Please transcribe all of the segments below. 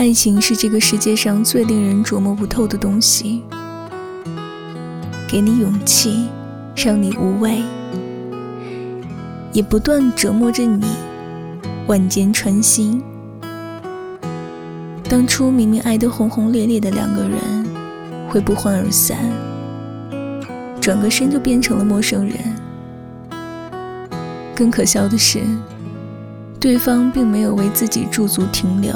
爱情是这个世界上最令人琢磨不透的东西，给你勇气，让你无畏，也不断折磨着你，万箭穿心。当初明明爱得轰轰烈烈的两个人，会不欢而散，转个身就变成了陌生人。更可笑的是，对方并没有为自己驻足停留，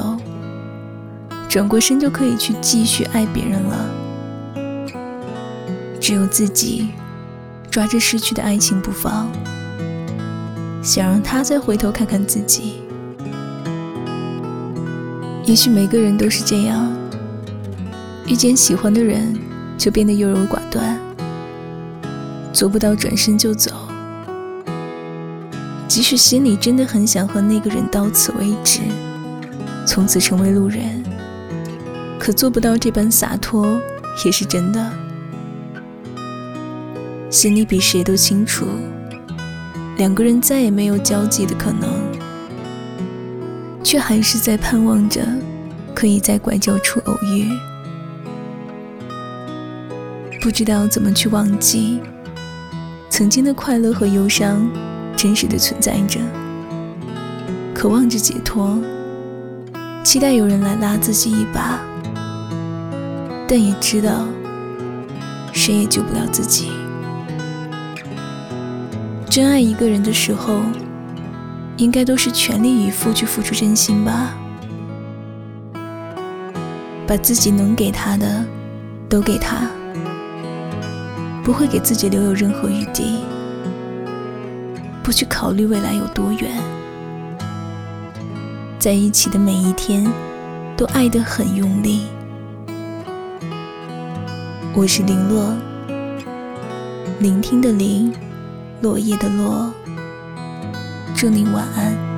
转过身就可以去继续爱别人了。只有自己抓着失去的爱情不放，想让他再回头看看自己。也许每个人都是这样，遇见喜欢的人就变得优柔寡断，做不到转身就走。即使心里真的很想和那个人到此为止，从此成为路人，可做不到这般洒脱也是真的。心里比谁都清楚，两个人再也没有交集的可能。却还是在盼望着，可以在拐角处偶遇。不知道怎么去忘记曾经的快乐和忧伤，真实的存在着。渴望着解脱，期待有人来拉自己一把，但也知道，谁也救不了自己。真爱一个人的时候。应该都是全力以赴去付出真心吧，把自己能给他的都给他，不会给自己留有任何余地，不去考虑未来有多远，在一起的每一天都爱得很用力。我是林落，聆听的林，落叶的落。祝您晚安。